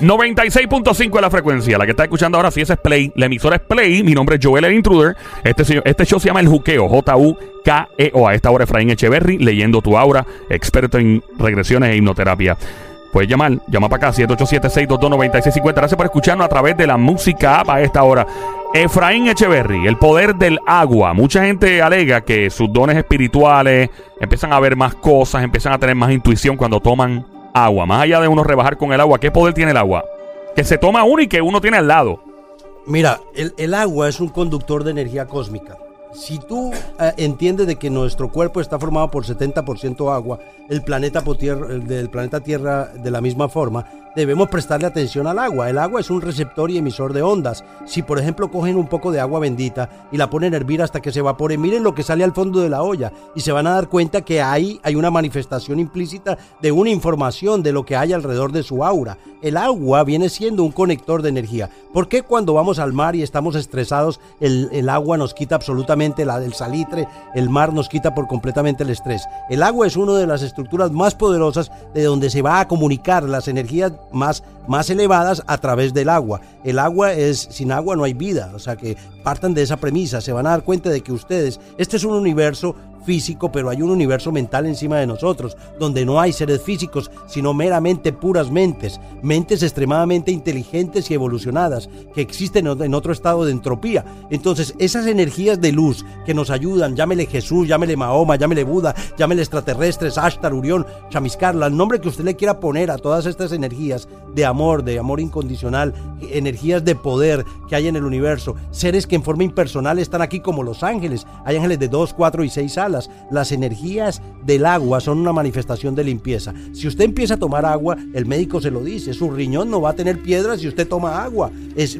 96.5 es la frecuencia. La que está escuchando ahora sí es Play. La emisora es Play. Mi nombre es Joel el Intruder. Este, este show se llama El Juqueo. J-U-K-E-O. A esta hora Efraín Echeverry leyendo tu aura. Experto en regresiones e hipnoterapia. Puedes llamar, llama para acá, 787-622-9650. Gracias por escucharnos a través de la música app a esta hora. Efraín Echeverry, el poder del agua. Mucha gente alega que sus dones espirituales empiezan a ver más cosas, empiezan a tener más intuición cuando toman agua. Más allá de uno rebajar con el agua, ¿qué poder tiene el agua? Que se toma uno y que uno tiene al lado. Mira, el, el agua es un conductor de energía cósmica. Si tú eh, entiendes de que nuestro cuerpo está formado por 70% agua, el planeta, tierra- el del planeta Tierra de la misma forma, debemos prestarle atención al agua. El agua es un receptor y emisor de ondas. Si por ejemplo cogen un poco de agua bendita y la ponen a hervir hasta que se evapore, miren lo que sale al fondo de la olla y se van a dar cuenta que ahí hay una manifestación implícita de una información de lo que hay alrededor de su aura. El agua viene siendo un conector de energía. ¿Por qué cuando vamos al mar y estamos estresados, el agua nos quita absolutamente la, el salitre, el mar nos quita por completamente el estrés? El agua es una de las estructuras más poderosas de donde se va a comunicar las energías más, más elevadas a través del agua. El agua es, sin agua no hay vida, o sea que partan de esa premisa, se van a dar cuenta de que ustedes, este es un universo físico, pero hay un universo mental encima de nosotros, donde no hay seres físicos, sino meramente puras mentes, mentes extremadamente inteligentes y evolucionadas, que existen en otro estado de entropía. Entonces, esas energías de luz que nos ayudan, llámele Jesús, llámele Mahoma, llámele Buda, llámele extraterrestres, Ashtar, Urión, Chamiscarla, el nombre que usted le quiera poner a todas estas energías de amor, de amor incondicional, energías de poder que hay en el universo, seres que en forma impersonal están aquí como los ángeles. Hay ángeles de 2, 4 y 6 alas. Las energías del agua son una manifestación de limpieza. Si usted empieza a tomar agua, el médico se lo dice, su riñón no va a tener piedras si usted toma agua.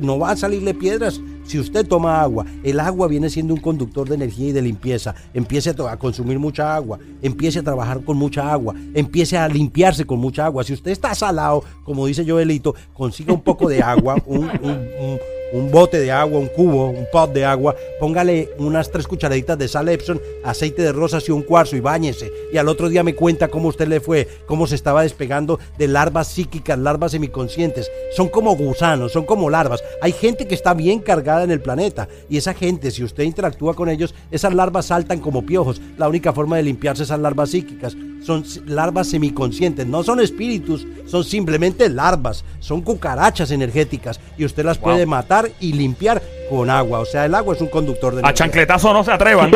No va a salirle piedras si usted toma agua. El agua viene siendo un conductor de energía y de limpieza. Empiece a, consumir mucha agua, empiece a trabajar con mucha agua, empiece a limpiarse con mucha agua. Si usted está salado, como dice Joelito, consiga un poco de agua, un- un- un bote de agua, un cubo, un pot de agua, póngale unas tres cucharaditas de sal Epson, aceite de rosas y un cuarzo y báñese. Y al otro día me cuenta cómo usted le fue, cómo se estaba despegando de larvas psíquicas, larvas semiconscientes. Son como gusanos, son como larvas. Hay gente que está bien cargada en el planeta y esa gente, si usted interactúa con ellos, esas larvas saltan como piojos. La única forma de limpiarse esas larvas psíquicas son larvas semiconscientes, no son espíritus, son simplemente larvas, son cucarachas energéticas y usted las Wow. puede matar y limpiar con agua. O sea, el agua es un conductor de A chancletazo no se atrevan.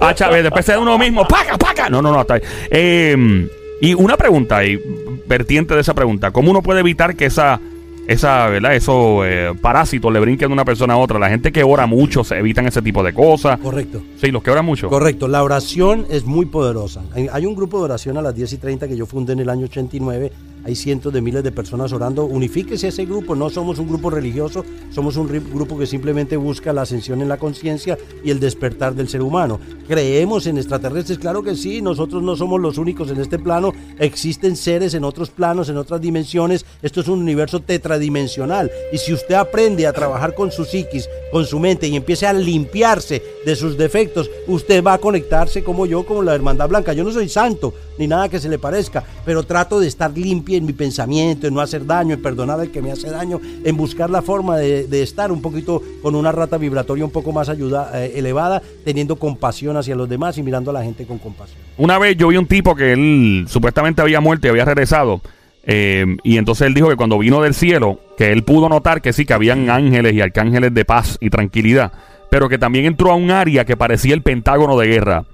A cha- después de uno mismo. ¡Paca, paca! No, no, no. Hasta ahí. Eh, y una pregunta, y vertiente de esa pregunta. ¿Cómo uno puede evitar que esa, esa ¿verdad? Esos eh, parásitos le brinquen de una persona a otra? La gente que ora mucho se evitan ese tipo de cosas. Correcto. Sí, los que oran mucho. Correcto, la oración es muy poderosa. Hay, hay un grupo de oración a las 10 y 30 que yo fundé en el año 89. Hay cientos de miles de personas orando. Unifíquese a ese grupo. No somos un grupo religioso, somos un grupo que simplemente busca la ascensión en la conciencia y el despertar del ser humano. ¿Creemos en extraterrestres? Claro que sí. Nosotros no somos los únicos en este plano. Existen seres en otros planos, en otras dimensiones. Esto es un universo tetradimensional. Y si usted aprende a trabajar con su psiquis, con su mente y empiece a limpiarse de sus defectos, usted va a conectarse como yo, como la Hermandad Blanca. Yo no soy santo, ni nada que se le parezca, pero trato de estar limpio en mi pensamiento, en no hacer daño, en perdonar al que me hace daño, en buscar la forma de, estar un poquito con una rata vibratoria un poco más eh, elevada, teniendo compasión hacia los demás y mirando a la gente con compasión. Una vez yo vi un tipo que él supuestamente había muerto y había regresado. eh, y entonces él dijo que cuando vino del cielo, que él pudo notar que sí, que habían ángeles y arcángeles de paz y tranquilidad, pero que también entró a un área que parecía el pentágono de guerra.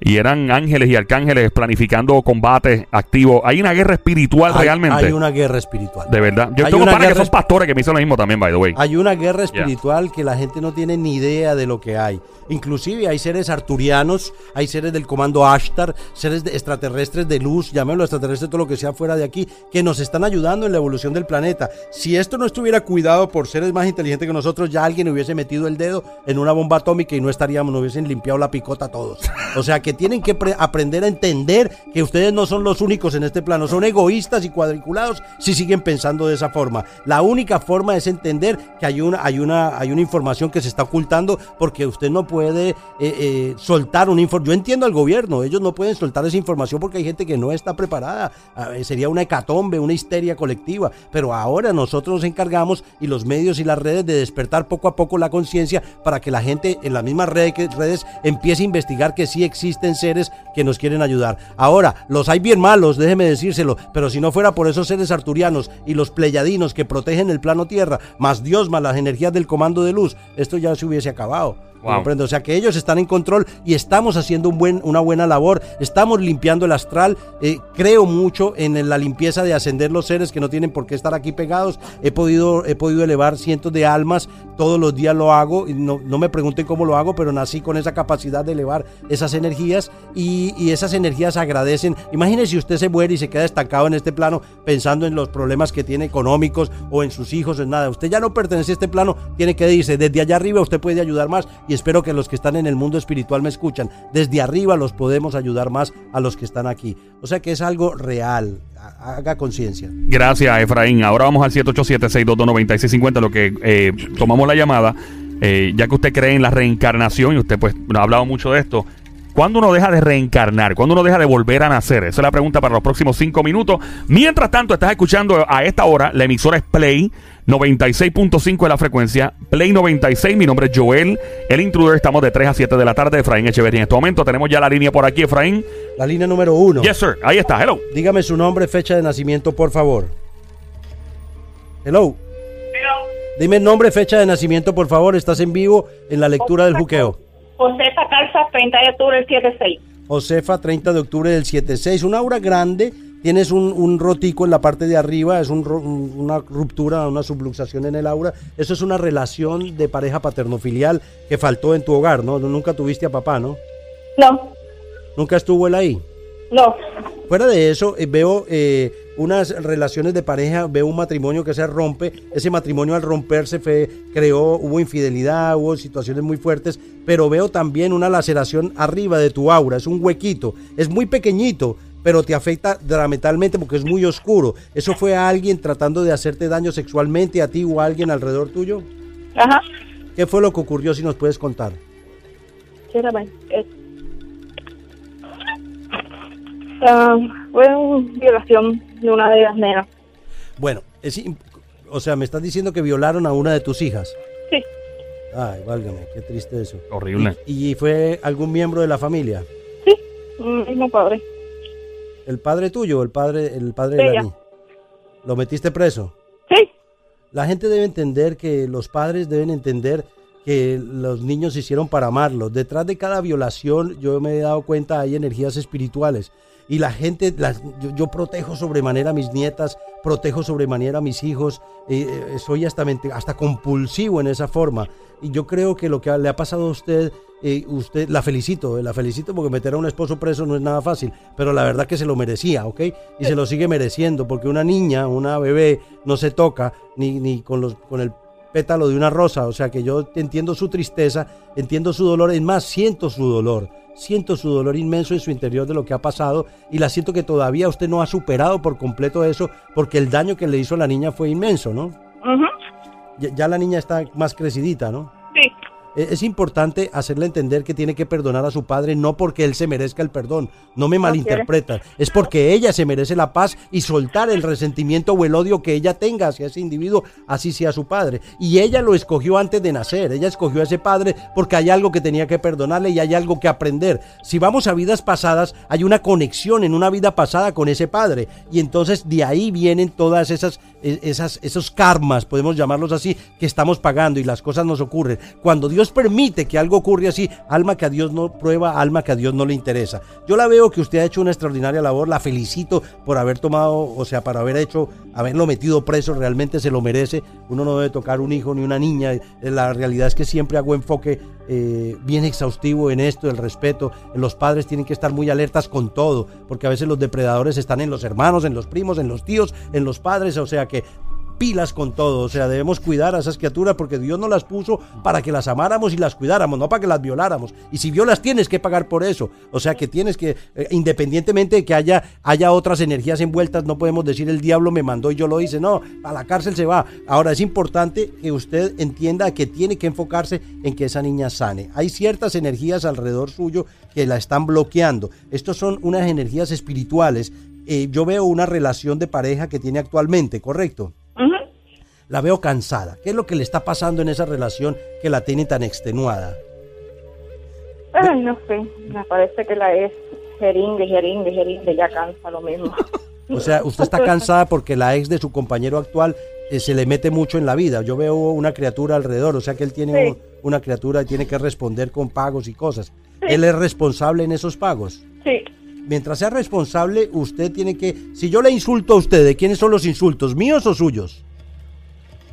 Y eran ángeles y arcángeles planificando combates activos. Hay una guerra espiritual Hay- realmente. Hay una guerra espiritual. De verdad. Yo Hay tengo panas que son pastores que me hicieron lo mismo también, by the way. Hay una guerra espiritual que la gente no tiene ni idea de lo que hay. Inclusive hay seres arturianos, hay seres del comando Ashtar, seres de extraterrestres de luz, llamémoslo extraterrestre, todo lo que sea fuera de aquí, que nos están ayudando en la evolución del planeta. Si esto no estuviera cuidado por seres más inteligentes que nosotros, ya alguien hubiese metido el dedo en una bomba atómica y no estaríamos, no hubiesen limpiado la picota todos. O sea que que tienen que aprender a entender que ustedes no son los únicos en este plano, son egoístas y cuadriculados si siguen pensando de esa forma. La única forma es entender que hay una, hay una, hay una información que se está ocultando porque usted no puede eh, eh, soltar una información. Yo entiendo al gobierno, ellos no pueden soltar esa información porque hay gente que no está preparada. Ah, sería una hecatombe, una histeria colectiva. Pero ahora nosotros nos encargamos y los medios y las redes de despertar poco a poco la conciencia para que la gente en las mismas redes, empiece a investigar que sí existen seres que nos quieren ayudar. Ahora, los hay bien malos, déjeme decírselo, pero si no fuera por esos seres arturianos y los pleyadinos que protegen el plano tierra, más Dios, más las energías del comando de luz, esto ya se hubiese acabado. O sea que ellos están en control y estamos haciendo un buen, una buena labor. Estamos limpiando el astral. Eh, creo mucho en la limpieza de ascender los seres que no tienen por qué estar aquí pegados. He podido, he podido elevar cientos de almas. Todos los días lo hago. No, no me pregunten cómo lo hago, pero nací con esa capacidad de elevar esas energías y, y esas energías agradecen. Imagínese si usted se muere y se queda estancado en este plano pensando en los problemas que tiene económicos o en sus hijos, en nada. Usted ya no pertenece a este plano, tiene que irse. Desde allá arriba usted puede ayudar más y espero que los que están en el mundo espiritual me escuchan. Desde arriba los podemos ayudar más a los que están aquí. O sea que es algo real. Haga conciencia. Gracias, Efraín. Ahora vamos al 787-622-9650, lo que eh, tomamos la llamada. Eh, ya que usted cree en la reencarnación y usted pues ha hablado mucho de esto, ¿Cuándo uno deja de reencarnar? ¿Cuándo uno deja de volver a nacer? Esa es la pregunta para los próximos cinco minutos. Mientras tanto, estás escuchando a esta hora, la emisora es Play 96.5 de la frecuencia, Play 96. Mi nombre es Joel, el intruder. Estamos de 3 a 7 de la tarde, Efraín Echeverría. En este momento tenemos ya la línea por aquí, Efraín. La línea número uno. Yes, sir. Ahí está. Hello. Dígame su nombre, fecha de nacimiento, por favor. Hello. Dime nombre, fecha de nacimiento, por favor. Estás en vivo en la lectura del juqueo. Josefa Calza, 30 de octubre del 76. Josefa, 30 de octubre del 76. Una aura grande. Tienes un, un rotico en la parte de arriba, es un, una ruptura, una subluxación en el aura. Eso es una relación de pareja paterno-filial que faltó en tu hogar, ¿no? Nunca tuviste a papá, ¿no? No. ¿Nunca estuvo él ahí? No. Fuera de eso, eh, veo eh, unas relaciones de pareja, veo un matrimonio que se rompe. Ese matrimonio al romperse fue, creó, hubo infidelidad, hubo situaciones muy fuertes, pero veo también una laceración arriba de tu aura. Es un huequito, es muy pequeñito, pero te afecta dramaticalmente porque es muy oscuro. ¿Eso fue a alguien tratando de hacerte daño sexualmente a ti o a alguien alrededor tuyo? Ajá. ¿Qué fue lo que ocurrió si nos puedes contar? Sí, Ah, fue una violación de una de las nenas. Bueno, o sea, me estás diciendo que violaron a una de tus hijas. Sí. Ay, válgame, qué triste eso. Horrible. ¿Y, fue algún miembro de la familia? Sí, mismo padre. ¿El padre tuyo el padre, el padre de la niña? ¿Lo metiste preso? Sí. La gente debe entender que los padres deben entender que los niños se hicieron para amarlos. Detrás de cada violación, yo me he dado cuenta, hay energías espirituales y la gente, yo, protejo sobremanera a mis nietas, protejo sobremanera a mis hijos, eh, eh, soy hasta, hasta compulsivo en esa forma. Y yo creo que lo que le ha pasado a usted, eh, usted la felicito, la felicito porque meter a un esposo preso no es nada fácil, pero la verdad que se lo merecía, ¿ok? Y se lo sigue mereciendo, porque una niña, una bebé, no se toca ni, ni con, los, con el pétalo de una rosa, o sea que yo entiendo su tristeza, entiendo su dolor, es más, siento su dolor siento su dolor inmenso en su interior de lo que ha pasado y la siento que todavía usted no ha superado por completo eso porque el daño que le hizo a la niña fue inmenso, ¿no? ya, ya, la niña está más crecidita, ¿no? E-, es importante hacerle entender que tiene que perdonar a su padre no porque él se merezca el perdón, no me malinterpreta, es porque ella se merece la paz y soltar el resentimiento o el odio que ella tenga hacia ese individuo, así sea su padre. Y ella lo escogió antes de nacer, ella escogió a ese padre porque hay algo que tenía que perdonarle y hay algo que aprender. Si vamos a vidas pasadas, hay una conexión en una vida pasada con ese padre y entonces de ahí vienen todas esas, e-, esas esos karmas, podemos llamarlos así, que estamos pagando y las cosas nos ocurren. Cuando Dios permite que algo ocurra así, alma que a Dios no prueba, alma que a Dios no le interesa. Yo la veo que usted ha hecho una extraordinaria labor, la felicito por haber tomado, o sea, para haber hecho, haberlo metido preso, realmente se lo merece. Uno no debe tocar un hijo ni una niña. La realidad es que siempre hago enfoque eh, bien exhaustivo en esto, el respeto. Los padres tienen que estar muy alertas con todo, porque a veces los depredadores están en los hermanos, en los primos, en los tíos, en los padres, o sea que pilas con todo. O sea, debemos cuidar a esas criaturas porque Dios nos las puso para que las amáramos y las cuidáramos, no para que las violáramos. Y si violas, tienes que pagar por eso. O sea, que tienes que, eh, independientemente de que haya, haya otras energías envueltas, no podemos decir el diablo me mandó y yo lo hice. No, a la cárcel se va. Ahora, es importante que usted entienda que tiene que enfocarse en que esa niña sane. Hay ciertas energías alrededor suyo que la están bloqueando. Estos son unas energías espirituales. Eh, yo veo una relación de pareja que tiene actualmente, ¿correcto? La veo cansada. ¿Qué es lo que le está pasando en esa relación que la tiene tan extenuada? Ay, no sé, me parece que la es jeringue, jeringue, jeringue, ya cansa lo mismo. O sea, usted está cansada porque la ex de su compañero actual eh, se le mete mucho en la vida. Yo veo una criatura alrededor, o sea que él tiene Sí. un- una criatura y tiene que responder con pagos y cosas. Él es responsable en esos pagos. Sí, Mientras sea responsable, usted tiene que... Si yo le insulto a usted, ¿de quiénes son los insultos? ¿Míos o suyos?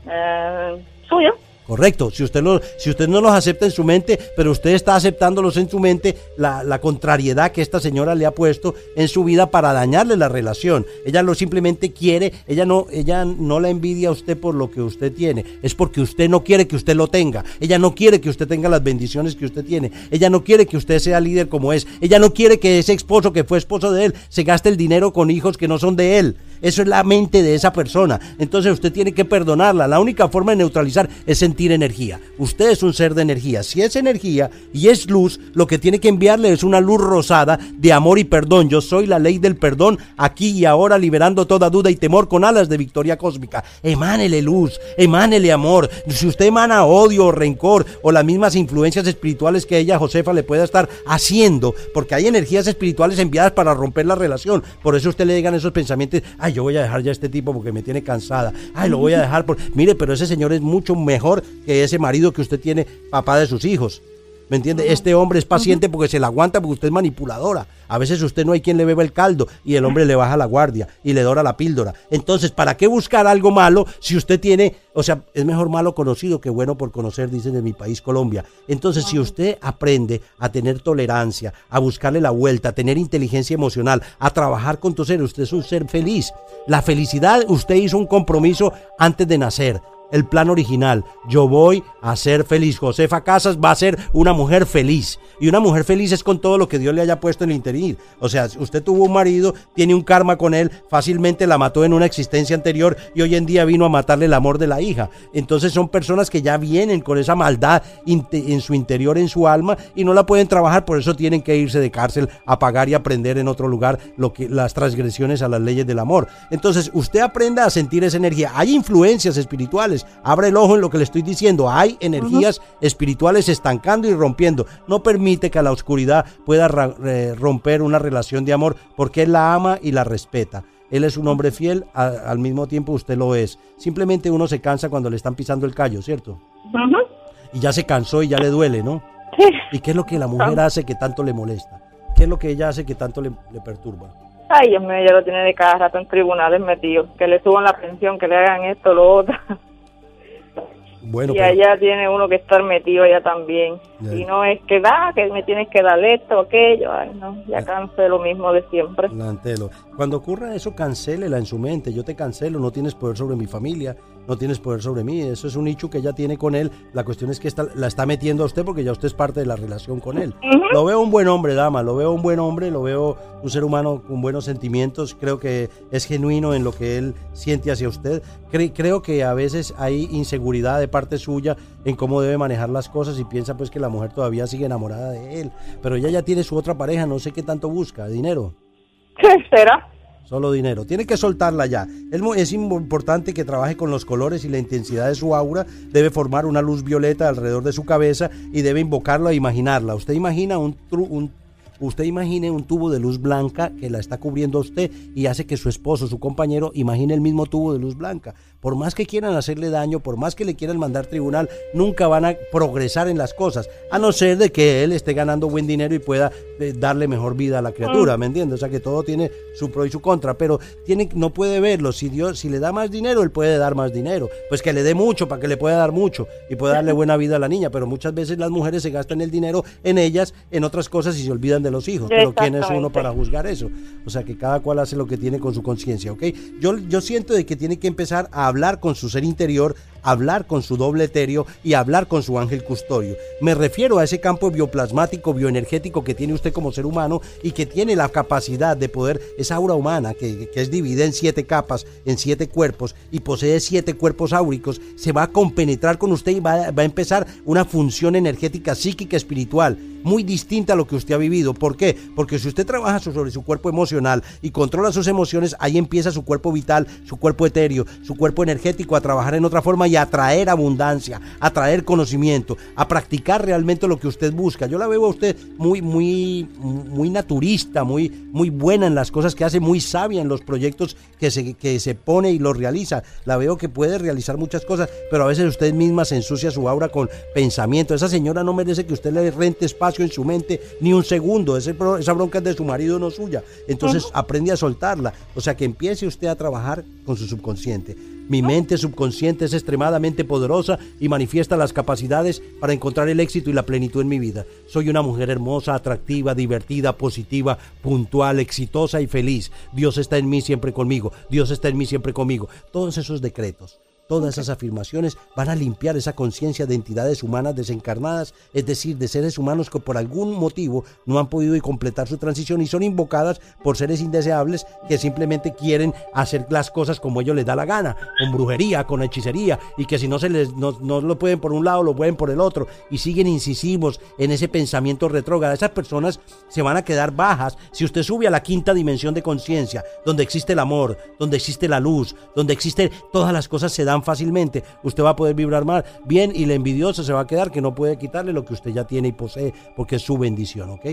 Eh, suyo. Correcto, si usted, lo, si usted no los acepta en su mente, pero usted está aceptándolos en su mente, la, la contrariedad que esta señora le ha puesto en su vida para dañarle la relación. Ella lo simplemente quiere, ella no, ella no la envidia a usted por lo que usted tiene, es porque usted no quiere que usted lo tenga. Ella no quiere que usted tenga las bendiciones que usted tiene. Ella no quiere que usted sea líder como es. Ella no quiere que ese esposo que fue esposo de él se gaste el dinero con hijos que no son de él. Eso es la mente de esa persona. Entonces usted tiene que perdonarla. La única forma de neutralizar es sentir energía. Usted es un ser de energía. Si es energía y es luz, lo que tiene que enviarle es una luz rosada de amor y perdón. Yo soy la ley del perdón aquí y ahora liberando toda duda y temor con alas de victoria cósmica. Emánele luz, emánele amor. Si usted emana odio o rencor o las mismas influencias espirituales que ella, Josefa, le pueda estar haciendo, porque hay energías espirituales enviadas para romper la relación. Por eso usted le llegan esos pensamientos, ay, yo voy a dejar ya a este tipo porque me tiene cansada. Ay, lo voy a dejar por... Mire, pero ese señor es mucho mejor que ese marido que usted tiene, papá de sus hijos. ¿Me entiende? Este hombre es paciente porque se la aguanta porque usted es manipuladora. A veces usted no hay quien le beba el caldo y el hombre le baja la guardia y le dora la píldora. Entonces, ¿para qué buscar algo malo si usted tiene, o sea, es mejor malo conocido que bueno por conocer, dicen en mi país Colombia. Entonces, si usted aprende a tener tolerancia, a buscarle la vuelta, a tener inteligencia emocional, a trabajar con tu ser, usted es un ser feliz. La felicidad, usted hizo un compromiso antes de nacer el plan original. Yo voy a ser feliz. Josefa Casas va a ser una mujer feliz. Y una mujer feliz es con todo lo que Dios le haya puesto en el interior. O sea, usted tuvo un marido, tiene un karma con él, fácilmente la mató en una existencia anterior y hoy en día vino a matarle el amor de la hija. Entonces son personas que ya vienen con esa maldad en su interior, en su alma, y no la pueden trabajar, por eso tienen que irse de cárcel a pagar y aprender en otro lugar lo que las transgresiones a las leyes del amor. Entonces, usted aprenda a sentir esa energía. Hay influencias espirituales. Abre el ojo en lo que le estoy diciendo. Hay energías espirituales estancando y rompiendo. No permite que la oscuridad pueda eh, romper una relación de amor porque él la ama y la respeta. Él es un hombre fiel, a- al mismo tiempo usted lo es. Simplemente uno se cansa cuando le están pisando el callo, ¿cierto? Y ya se cansó y ya le duele, ¿no? Sí. ¿Y qué es lo que la mujer hace que tanto le molesta? ¿Qué es lo que ella hace que tanto le, le perturba? Ay, Dios mío, ella lo tiene de cada rato en tribunales metido. Que le suban la pensión, que le hagan esto, lo otro. Bueno, y pero- allá tiene uno que estar metido allá también. Y no es que da, que me tienes que dar esto, aquello. Ay, no, ya cansé lo mismo de siempre. Cuando ocurra eso, cancélela en su mente. Yo te cancelo, no tienes poder sobre mi familia, no tienes poder sobre mí. Eso es un nicho que ella tiene con él. La cuestión es que está- la está metiendo a usted porque ya usted es parte de la relación con él. Lo veo un buen hombre, dama. Lo veo un buen hombre, lo veo un ser humano con buenos sentimientos. Creo que es genuino en lo que él siente hacia usted. Cre- creo que a veces hay inseguridad de parte suya en cómo debe manejar las cosas y piensa pues que la mujer todavía sigue enamorada de él. Pero ella ya tiene su otra pareja, no sé qué tanto busca, dinero. ¿Qué será? Solo dinero. Tiene que soltarla ya. Es, importante que trabaje con los colores y la intensidad de su aura. Debe formar una luz violeta alrededor de su cabeza y debe invocarla e imaginarla. Usted imagina un, un Usted imagine un tubo de luz blanca que la está cubriendo a usted y hace que su esposo, su compañero, imagine el mismo tubo de luz blanca. Por más que quieran hacerle daño, por más que le quieran mandar tribunal, nunca van a progresar en las cosas, a no ser de que él esté ganando buen dinero y pueda eh, darle mejor vida a la criatura, ¿me entiendes? O sea que todo tiene su pro y su contra, pero tiene, no puede verlo. Si Dios, si le da más dinero, él puede dar más dinero. Pues que le dé mucho para que le pueda dar mucho y pueda darle buena vida a la niña. Pero muchas veces las mujeres se gastan el dinero en ellas, en otras cosas y se olvidan de los hijos, pero ¿quién es uno para juzgar eso? O sea, que cada cual hace lo que tiene con su conciencia, ¿ok? Yo, yo siento de que tiene que empezar a hablar con su ser interior, hablar con su doble etéreo y hablar con su ángel custodio. Me refiero a ese campo bioplasmático, bioenergético que tiene usted como ser humano y que tiene la capacidad de poder, esa aura humana que, es dividida en siete capas, en siete cuerpos y posee siete cuerpos áuricos, se va a compenetrar con usted y va, va a empezar una función energética psíquica espiritual muy distinta a lo que usted ha vivido. ¿Por qué? Porque si usted trabaja sobre su cuerpo emocional y controla sus emociones, ahí empieza su cuerpo vital, su cuerpo etéreo, su cuerpo energético a trabajar en otra forma y a traer abundancia, a traer conocimiento, a practicar realmente lo que usted busca. Yo la veo a usted muy, muy, muy naturista, muy, muy buena en las cosas que hace, muy sabia en los proyectos que se, que se pone y los realiza. La veo que puede realizar muchas cosas, pero a veces usted misma se ensucia su aura con pensamiento. Esa señora no merece que usted le rente espacio en su mente ni un segundo. Ese, esa bronca es de su marido, no suya. Entonces aprende a soltarla. O sea, que empiece usted a trabajar con su subconsciente. Mi mente subconsciente es extremadamente poderosa y manifiesta las capacidades para encontrar el éxito y la plenitud en mi vida. Soy una mujer hermosa, atractiva, divertida, positiva, puntual, exitosa y feliz. Dios está en mí siempre conmigo. Dios está en mí siempre conmigo. Todos esos decretos Todas esas afirmaciones van a limpiar esa conciencia de entidades humanas desencarnadas, es decir, de seres humanos que por algún motivo no han podido completar su transición y son invocadas por seres indeseables que simplemente quieren hacer las cosas como ellos les da la gana, con brujería, con hechicería, y que si no se les no, lo pueden por un lado, lo pueden por el otro, y siguen incisivos en ese pensamiento retrógrado. Esas personas se van a quedar bajas si usted sube a la quinta dimensión de conciencia, donde existe el amor, donde existe la luz, donde existe todas las cosas se dan fácilmente, usted va a poder vibrar más bien y la envidiosa se va a quedar que no puede quitarle lo que usted ya tiene y posee porque es su bendición, ¿ok?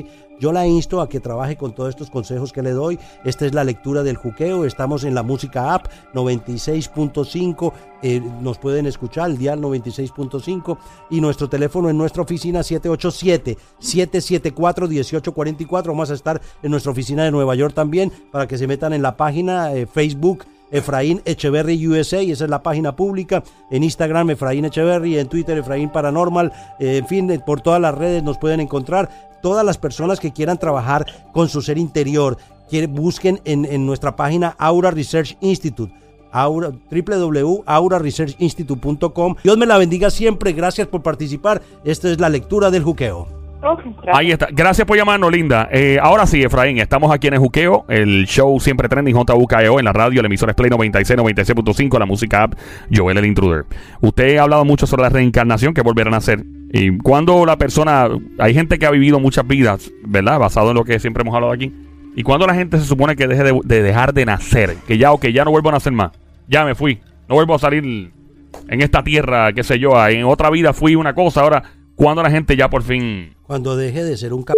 Yo la insto a que trabaje con todos estos consejos que le doy. Esta es la lectura del juqueo. Estamos en la música app 96.5. Eh, nos pueden escuchar el dial 96.5 y nuestro teléfono en nuestra oficina 787-774-1844. Vamos a estar en nuestra oficina de Nueva York también para que se metan en la página eh, Facebook Efraín Echeverry USA, esa es la página pública. En Instagram, Efraín Echeverry, en Twitter, Efraín Paranormal. Eh, en fin, por todas las redes nos pueden encontrar. Todas las personas que quieran trabajar con su ser interior, que busquen en, nuestra página Aura Research Institute. Aura, www.auraresearchinstitute.com. Dios me la bendiga siempre. Gracias por participar. Esta es la lectura del juqueo. Ahí está. Gracias por llamarnos, Linda. Eh, ahora sí, Efraín, estamos aquí en el el show siempre trending JUKEO en la radio, el emisor es Play 96, 96.5, la música app, Joel el Intruder. Usted ha hablado mucho sobre la reencarnación que volverán a hacer. Y cuando la persona, hay gente que ha vivido muchas vidas, ¿verdad? Basado en lo que siempre hemos hablado aquí. Y cuando la gente se supone que deje de, dejar de nacer, que ya, o que ya no vuelvo a nacer más, ya me fui, no vuelvo a salir en esta tierra, qué sé yo, en otra vida fui una cosa, ahora, cuando la gente ya por fin cuando deje de ser un c...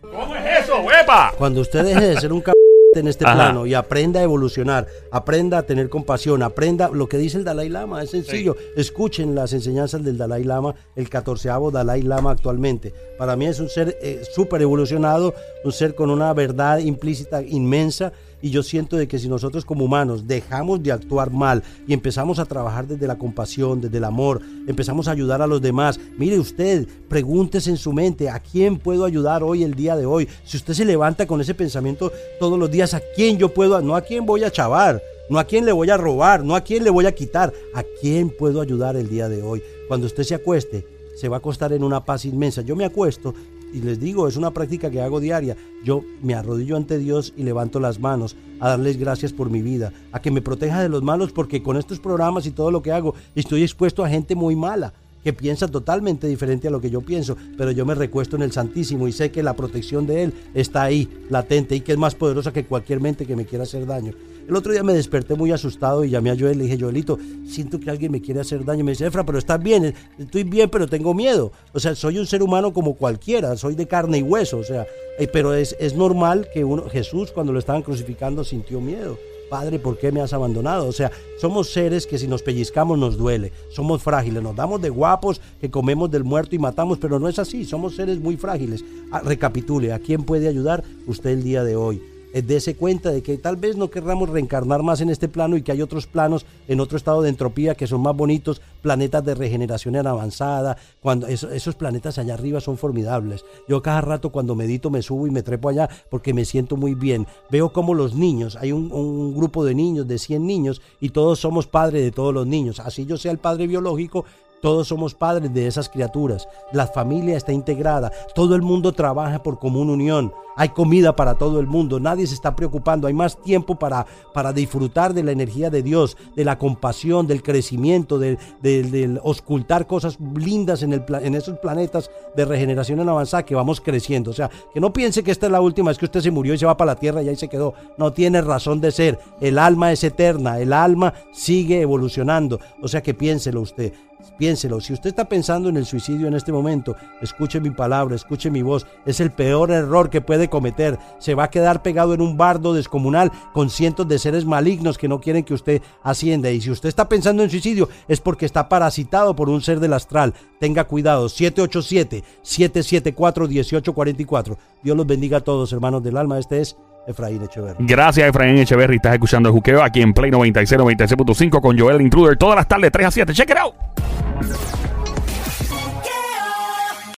¿Cómo es eso, huepa? Cuando usted deje de ser un c... en este plano y aprenda a evolucionar, aprenda a tener compasión, aprenda lo que dice el Dalai Lama, es sencillo. Escuchen las enseñanzas del Dalai Lama, el catorceavo Dalai Lama actualmente. Para mí es un ser eh, súper evolucionado, un ser con una verdad implícita inmensa y yo siento de que si nosotros como humanos dejamos de actuar mal y empezamos a trabajar desde la compasión, desde el amor, empezamos a ayudar a los demás, mire usted, pregúntese en su mente, ¿a quién puedo ayudar hoy, el día de hoy? Si usted se levanta con ese pensamiento todos los días, ¿a quién yo puedo, no a quién voy a chavar? No a quién le voy a robar, no a quién le voy a quitar, a quién puedo ayudar el día de hoy. Cuando usted se acueste, se va a acostar en una paz inmensa. Yo me acuesto y les digo, es una práctica que hago diaria. Yo me arrodillo ante Dios y levanto las manos a darles gracias por mi vida, a que me proteja de los malos, porque con estos programas y todo lo que hago estoy expuesto a gente muy mala que piensa totalmente diferente a lo que yo pienso, pero yo me recuesto en el Santísimo y sé que la protección de Él está ahí, latente, y que es más poderosa que cualquier mente que me quiera hacer daño. El otro día me desperté muy asustado y llamé a Joel y le dije, Joelito, siento que alguien me quiere hacer daño. Me dice, Efra, pero estás bien, estoy bien, pero tengo miedo. O sea, soy un ser humano como cualquiera, soy de carne y hueso, o sea, eh, pero es, es normal que uno, Jesús cuando lo estaban crucificando sintió miedo. Padre, ¿por qué me has abandonado? O sea, somos seres que si nos pellizcamos nos duele, somos frágiles, nos damos de guapos que comemos del muerto y matamos, pero no es así, somos seres muy frágiles. Ah, recapitule, ¿a quién puede ayudar usted el día de hoy? Eh, dése cuenta de que tal vez no querramos reencarnar más en este plano y que hay otros planos en otro estado de entropía que son más bonitos, planetas de regeneración en avanzada, cuando esos planetas allá arriba son formidables. Yo cada rato cuando medito me subo y me trepo allá porque me siento muy bien. Veo como los niños, hay un, un grupo de niños, de 100 niños, y todos somos padres de todos los niños. Así yo sea el padre biológico, todos somos padres de esas criaturas. La familia está integrada. Todo el mundo trabaja por común unión. Hay comida para todo el mundo. Nadie se está preocupando. Hay más tiempo para, para disfrutar de la energía de Dios, de la compasión, del crecimiento, del, del, oscultar cosas lindas en, el, en esos planetas de regeneración en avanzada que vamos creciendo. O sea, que no piense que esta es la última, es que usted se murió y se va para la tierra y ahí se quedó. No tiene razón de ser. El alma es eterna. El alma sigue evolucionando. O sea que piénselo usted. Piénselo, si usted está pensando en el suicidio en este momento, escuche mi palabra, escuche mi voz, es el peor error que puede cometer. Se va a quedar pegado en un bardo descomunal con cientos de seres malignos que no quieren que usted ascienda. Y si usted está pensando en suicidio, es porque está parasitado por un ser del astral. Tenga cuidado, 787-774-1844. Dios los bendiga a todos, hermanos del alma. Este es Efraín Echeverry. Gracias, Efraín Echeverry. Estás escuchando el juqueo aquí en Play 96, 96.5 con Joel Intruder todas las tardes, 3 a 7. Check it out.